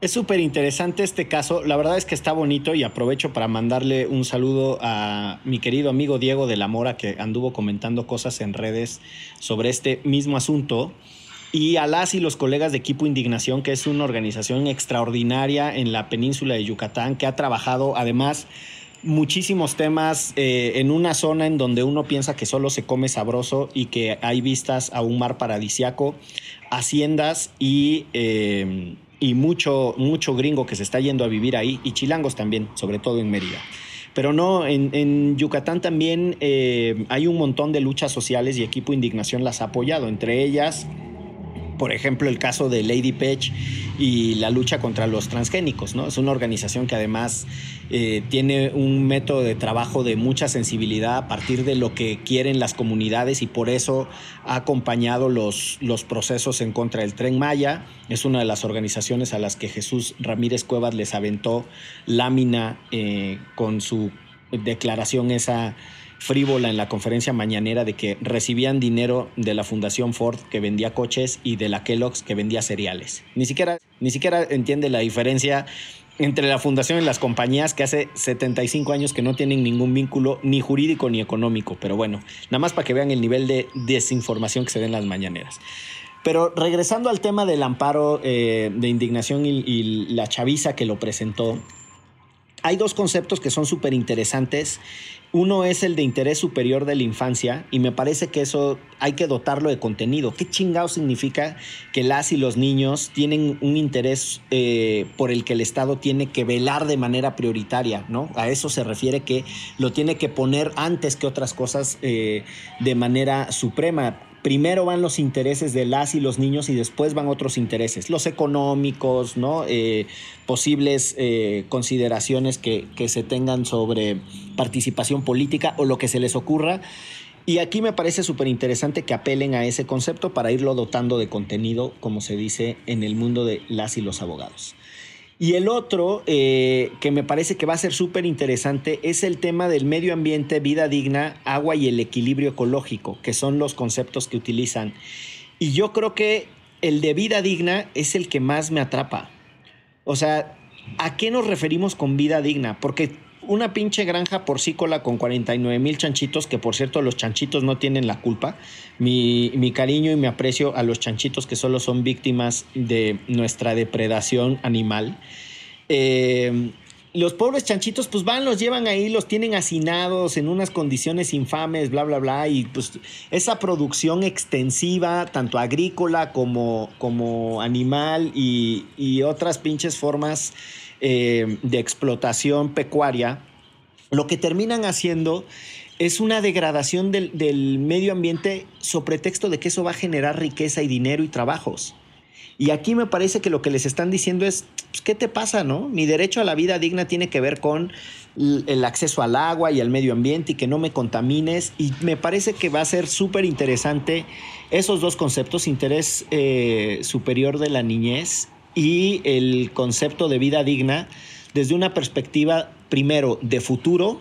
Es súper interesante este caso. La verdad es que está bonito y aprovecho para mandarle un saludo a mi querido amigo Diego de la Mora que anduvo comentando cosas en redes sobre este mismo asunto. Y a las y los colegas de Equipo Indignación, que es una organización extraordinaria en la península de Yucatán, que ha trabajado además muchísimos temas eh, en una zona en donde uno piensa que solo se come sabroso y que hay vistas a un mar paradisiaco, haciendas y... Eh, y mucho, mucho gringo que se está yendo a vivir ahí, y chilangos también, sobre todo en Mérida. Pero no, en, Yucatán también eh, hay un montón de luchas sociales y Equipo Indignación las ha apoyado, entre ellas por ejemplo, el caso de Lady Page y la lucha contra los transgénicos, ¿no? Es una organización que además eh, tiene un método de trabajo de mucha sensibilidad a partir de lo que quieren las comunidades y por eso ha acompañado los, los procesos en contra del tren Maya. Es una de las organizaciones a las que Jesús Ramírez Cuevas les aventó lámina eh, con su declaración esa frívola en la conferencia mañanera de que recibían dinero de la Fundación Ford que vendía coches y de la Kellogg's que vendía cereales. Ni siquiera, ni siquiera entiende la diferencia entre la fundación y las compañías que hace 75 años que no tienen ningún vínculo ni jurídico ni económico. Pero bueno, nada más para que vean el nivel de desinformación que se ve en las mañaneras. Pero regresando al tema del amparo eh, de indignación y, y la chaviza que lo presentó, hay dos conceptos que son súper interesantes uno es el de interés superior de la infancia y me parece que eso hay que dotarlo de contenido. ¿Qué chingado significa que las y los niños tienen un interés eh, por el que el Estado tiene que velar de manera prioritaria? ¿no? A eso se refiere que lo tiene que poner antes que otras cosas eh, de manera suprema primero van los intereses de las y los niños y después van otros intereses, los económicos, ¿no? Eh, posibles eh, consideraciones que, que se tengan sobre participación política o lo que se les ocurra. Y aquí me parece súper interesante que apelen a ese concepto para irlo dotando de contenido, como se dice en el mundo de las y los abogados. Y el otro, eh, que me parece que va a ser súper interesante, es el tema del medio ambiente, vida digna, agua y el equilibrio ecológico, que son los conceptos que utilizan. Y yo creo que el de vida digna es el que más me atrapa. O sea, ¿a qué nos referimos con vida digna? Porque una pinche granja porcícola con 49 mil chanchitos, que por cierto los chanchitos no tienen la culpa. Mi, cariño y mi aprecio a los chanchitos que solo son víctimas de nuestra depredación animal. Eh, los pobres chanchitos pues van, los llevan ahí, los tienen hacinados en unas condiciones infames, bla, bla, bla, y pues esa producción extensiva, tanto agrícola como, como animal y, y otras pinches formas eh, de explotación pecuaria, lo que terminan haciendo es una degradación del, medio ambiente sobre pretexto de que eso va a generar riqueza y dinero y trabajos. Y aquí me parece que lo que les están diciendo es, pues, ¿qué te pasa, no? Mi derecho a la vida digna tiene que ver con el acceso al agua y al medio ambiente y que no me contamines. Y me parece que va a ser súper interesante esos dos conceptos, interés eh, superior de la niñez y el concepto de vida digna, desde una perspectiva, primero, de futuro,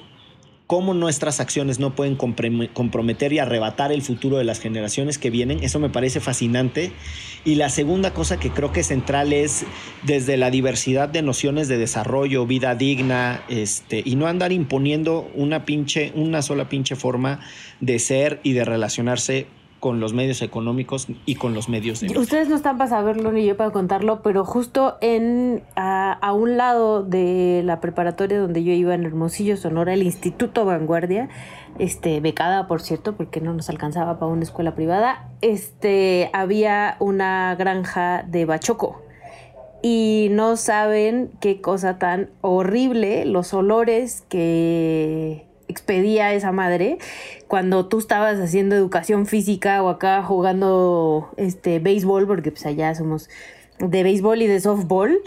cómo nuestras acciones no pueden comprometer y arrebatar el futuro de las generaciones que vienen. Eso me parece fascinante. Y la segunda cosa que creo que es central es desde la diversidad de nociones de desarrollo, vida digna, este, y no andar imponiendo una pinche, una sola pinche forma de ser y de relacionarse con los medios económicos y con los medios de... Ustedes no están para saberlo ni yo para contarlo, pero justo en a, un lado de la preparatoria donde yo iba en Hermosillo, Sonora, el Instituto Vanguardia, este, becada por cierto, porque no nos alcanzaba para una escuela privada, este, había una granja de bachoco. Y no saben qué cosa tan horrible los olores que expedía esa madre cuando tú estabas haciendo educación física o acá jugando este béisbol, porque pues allá somos de béisbol y de softball.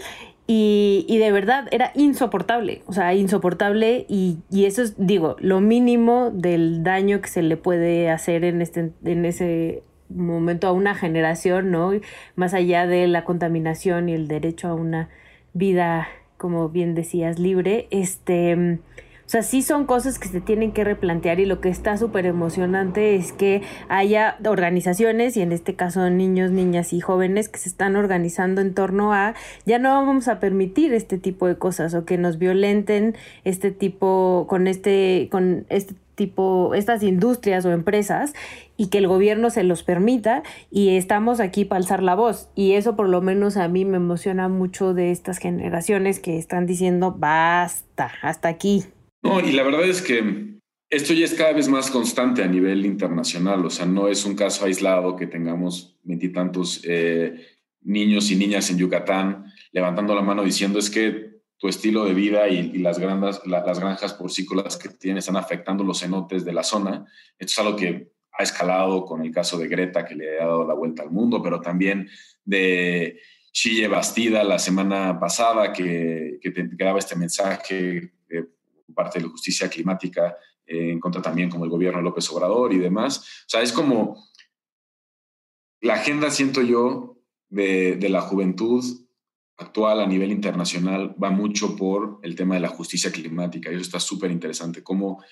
Y, y, de verdad era insoportable, o sea, insoportable y, y, eso es, digo, lo mínimo del daño que se le puede hacer en, este, en ese momento a una generación, ¿no? Más allá de la contaminación y el derecho a una vida, como bien decías, libre, este o sea, sí son cosas que se tienen que replantear y lo que está súper emocionante es que haya organizaciones y en este caso niños, niñas y jóvenes que se están organizando en torno a ya no vamos a permitir este tipo de cosas o que nos violenten este tipo con este con este tipo estas industrias o empresas y que el gobierno se los permita y estamos aquí para alzar la voz y eso por lo menos a mí me emociona mucho de estas generaciones que están diciendo basta, hasta aquí. No, y la verdad es que esto ya es cada vez más constante a nivel internacional, o sea, no es un caso aislado que tengamos veintitantos eh, niños y niñas en Yucatán levantando la mano diciendo es que tu estilo de vida y, las, grandas, las granjas porcícolas que tienes están afectando los cenotes de la zona. Esto es algo que ha escalado con el caso de Greta, que le ha dado la vuelta al mundo, pero también de Chile Bastida la semana pasada, que, te, daba este mensaje parte de la justicia climática, eh, en contra también como el gobierno López Obrador y demás. O sea, es como la agenda, siento yo, de, de la juventud actual a nivel internacional va mucho por el tema de la justicia climática y eso está súper interesante, cómo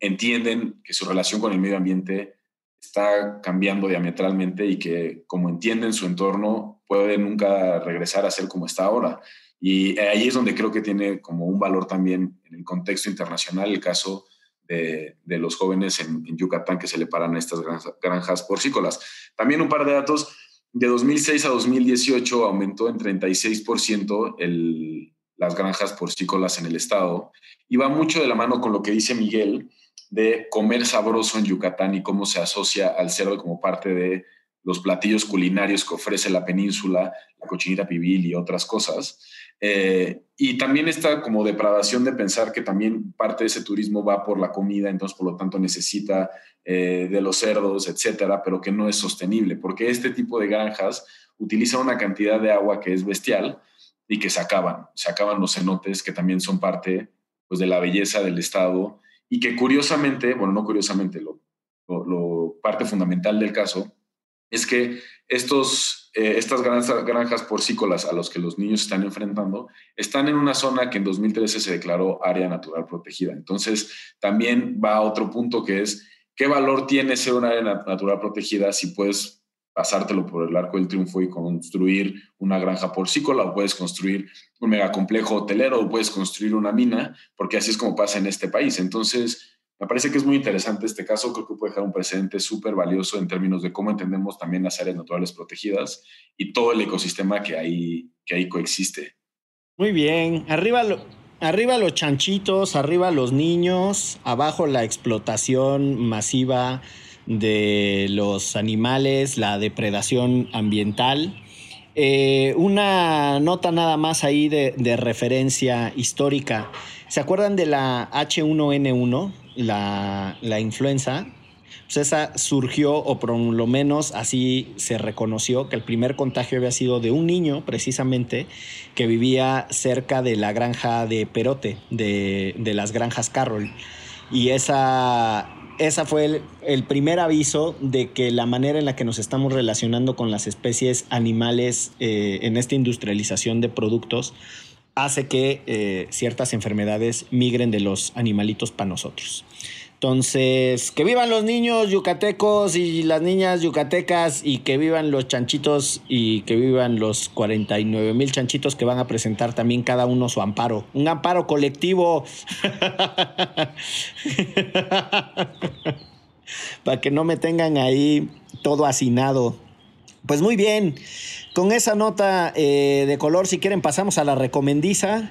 entienden que su relación con el medio ambiente está cambiando diametralmente y que como entienden su entorno puede nunca regresar a ser como está ahora. Y ahí es donde creo que tiene como un valor también en el contexto internacional el caso de, los jóvenes en, Yucatán que se le paran a estas granjas, porcícolas. También un par de datos. De 2006 a 2018 aumentó en 36% el, las granjas porcícolas en el estado. Y va mucho de la mano con lo que dice Miguel de comer sabroso en Yucatán y cómo se asocia al cerdo como parte de los platillos culinarios que ofrece la península, la cochinita pibil y otras cosas. Eh, y también esta como depravación de pensar que también parte de ese turismo va por la comida, entonces por lo tanto necesita eh, de los cerdos, etcétera, pero que no es sostenible, porque este tipo de granjas utiliza una cantidad de agua que es bestial y que se acaban, se acaban los cenotes que también son parte pues, de la belleza del estado y que curiosamente, bueno, no curiosamente, lo, lo parte fundamental del caso es que estos, eh, estas granjas, granjas porcícolas a los que los niños están enfrentando están en una zona que en 2013 se declaró área natural protegida. Entonces, también va a otro punto que es, ¿qué valor tiene ser una área natural protegida si puedes pasártelo por el arco del triunfo y construir una granja porcícola o puedes construir un megacomplejo hotelero o puedes construir una mina, porque así es como pasa en este país. Entonces, me parece que es muy interesante este caso, creo que puede dejar un precedente súper valioso en términos de cómo entendemos también las áreas naturales protegidas y todo el ecosistema que ahí, que ahí coexiste. Muy bien, arriba, arriba los chanchitos, arriba los niños, abajo la explotación masiva de los animales, la depredación ambiental. Eh, una nota nada más ahí de, de referencia histórica. ¿Se acuerdan de la H1N1? La, la influenza, pues esa surgió, o por lo menos así se reconoció, que el primer contagio había sido de un niño, precisamente, que vivía cerca de la granja de Perote, de, de las granjas Carroll. Y esa, esa fue el, el, primer aviso de que la manera en la que nos estamos relacionando con las especies animales eh, en esta industrialización de productos hace que eh, ciertas enfermedades migren de los animalitos para nosotros. Entonces, que vivan los niños yucatecos y las niñas yucatecas y que vivan los chanchitos y que vivan los 49 mil chanchitos que van a presentar también cada uno su amparo. Un amparo colectivo. (laughs) Para que no me tengan ahí todo hacinado. Pues muy bien, con esa nota eh, de color, si quieren pasamos a la recomendiza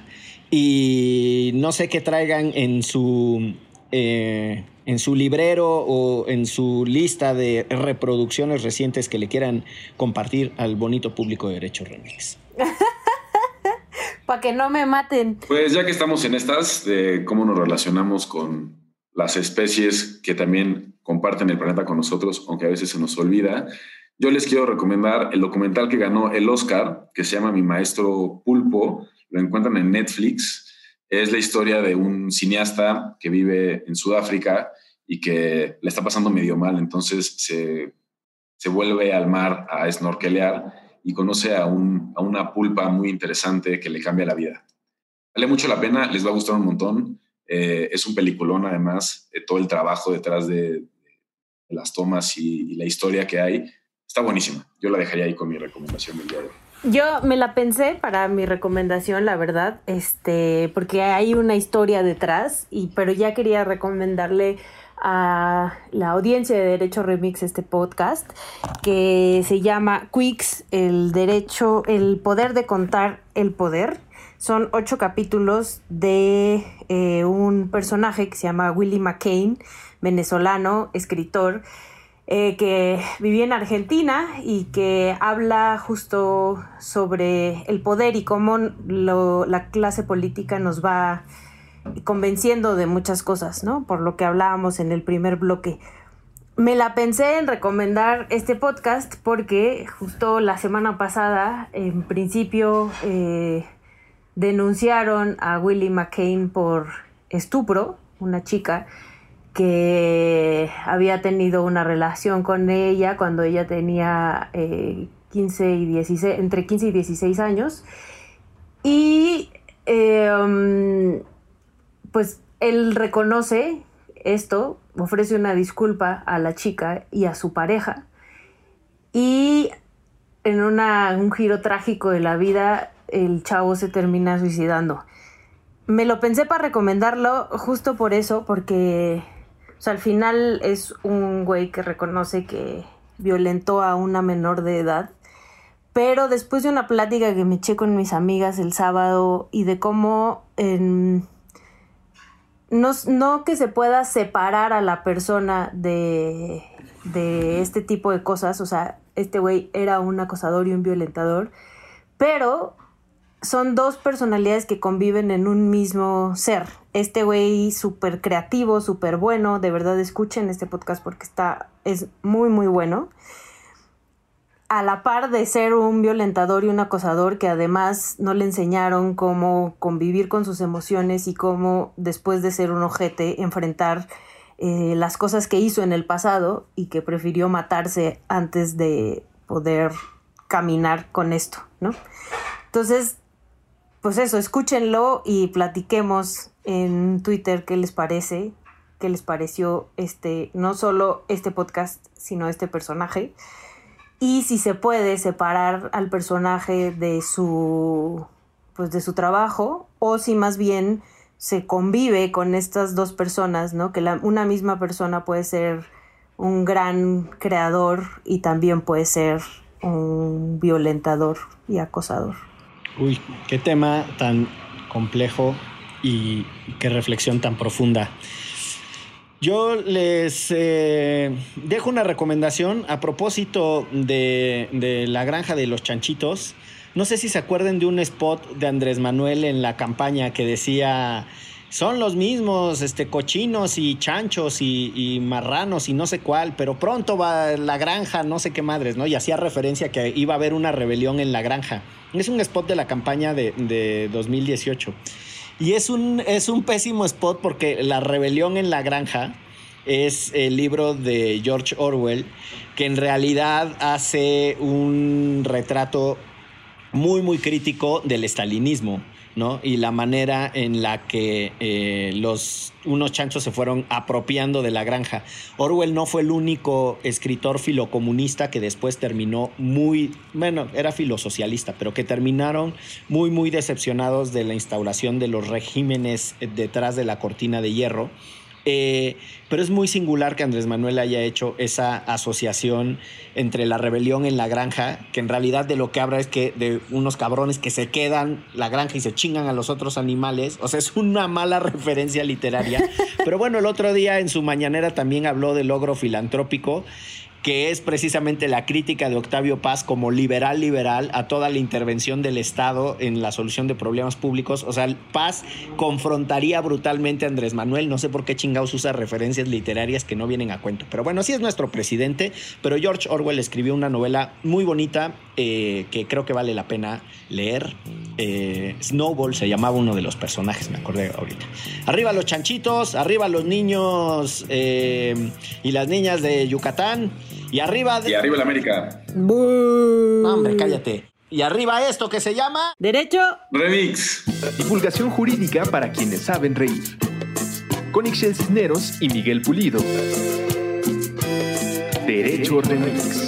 y no sé qué traigan en su eh, en su librero o en su lista de reproducciones recientes que le quieran compartir al bonito público de Derecho Remix. (laughs) Para que no me maten. Pues ya que estamos en estas, de cómo nos relacionamos con las especies que también comparten el planeta con nosotros, aunque a veces se nos olvida, yo les quiero recomendar el documental que ganó el Oscar, que se llama Mi Maestro Pulpo. Lo encuentran en Netflix es la historia de un cineasta que vive en Sudáfrica y que le está pasando medio mal, entonces se, vuelve al mar a snorkelear y conoce a, una pulpa muy interesante que le cambia la vida. Vale mucho la pena, les va a gustar un montón. Eh, es un peliculón, además, de todo el trabajo detrás de, las tomas y, la historia que hay. Está buenísima. Yo la dejaría ahí con mi recomendación del día de hoy. Yo me la pensé para mi recomendación, la verdad, este, porque hay una historia detrás, y, pero ya quería recomendarle a la audiencia de Derecho Remix este podcast que se llama Quicks, el derecho, el poder de contar el poder. Son ocho capítulos de eh, un personaje que se llama Willie McCain, venezolano, escritor, eh, que vivía en Argentina y que habla justo sobre el poder y cómo la clase política nos va convenciendo de muchas cosas, ¿no? Por lo que hablábamos en el primer bloque. Me la pensé en recomendar este podcast porque justo la semana pasada, en principio, eh, denunciaron a Willie McCain por estupro, una chica, que había tenido una relación con ella cuando ella tenía 15 eh, y 16, entre 15 y 16 años. Y em, pues él reconoce esto, ofrece una disculpa a la chica y a su pareja. Y en un giro trágico de la vida, el chavo se termina suicidando. Me lo pensé para recomendarlo justo por eso, porque o sea, al final es un güey que reconoce que violentó a una menor de edad. Pero después de una plática que me eché con mis amigas el sábado y de cómo no, no, que se pueda separar a la persona de, de este tipo de cosas, o sea, este güey era un acosador y un violentador, pero son dos personalidades que conviven en un mismo ser. Este güey súper creativo, súper bueno, de verdad escuchen este podcast porque está, es muy, muy bueno. A la par de ser un violentador y un acosador que además no le enseñaron cómo convivir con sus emociones y cómo después de ser un ojete enfrentar eh, las cosas que hizo en el pasado y que prefirió matarse antes de poder caminar con esto, ¿no? Entonces, pues eso, escúchenlo y platiquemos en Twitter qué les parece, qué les pareció este, no solo este podcast, sino este personaje. Y si se puede separar al personaje de su pues de su trabajo o si más bien se convive con estas dos personas, ¿no? Que una misma persona puede ser un gran creador y también puede ser un violentador y acosador. Uy, qué tema tan complejo y qué reflexión tan profunda. Yo les eh, dejo una recomendación a propósito de, de, la granja de los chanchitos. No sé si se acuerden de un spot de Andrés Manuel en la campaña que decía son los mismos, este, cochinos y chanchos y, marranos y no sé cuál, pero pronto va la granja, no sé qué madres, ¿no? Y hacía referencia que iba a haber una rebelión en la granja. Es un spot de la campaña de, de 2018. Y es un, es un pésimo spot porque la rebelión en la granja es el libro de George Orwell, que en realidad hace un retrato muy, muy crítico del estalinismo. ¿No? Y la manera en la que eh, los, unos chanchos se fueron apropiando de la granja. Orwell no fue el único escritor filocomunista que después terminó muy, bueno, era filosocialista, pero que terminaron muy, muy decepcionados de la instauración de los regímenes detrás de la cortina de hierro eh, pero es muy singular que Andrés Manuel haya hecho esa asociación entre la rebelión en la granja, que en realidad de lo que habla es que de unos cabrones que se quedan la granja y se chingan a los otros animales. O sea, es una mala (laughs) referencia literaria. Pero bueno, el otro día en su mañanera también habló del logro filantrópico que es precisamente la crítica de Octavio Paz como liberal liberal a toda la intervención del Estado en la solución de problemas públicos. O sea, Paz confrontaría brutalmente a Andrés Manuel. No sé por qué chingados usa referencias literarias que no vienen a cuento. Pero bueno, así es nuestro presidente. Pero George Orwell escribió una novela muy bonita eh, que creo que vale la pena leer. Eh, Snowball se llamaba uno de los personajes, me acordé ahorita. Arriba los chanchitos, arriba los niños eh, y las niñas de Yucatán. Y arriba. Y arriba la América. hombre, cállate. Y arriba esto que se llama. Derecho. Remix. Divulgación jurídica para quienes saben reír. Con Ixel Cisneros y Miguel Pulido. Derecho Remix.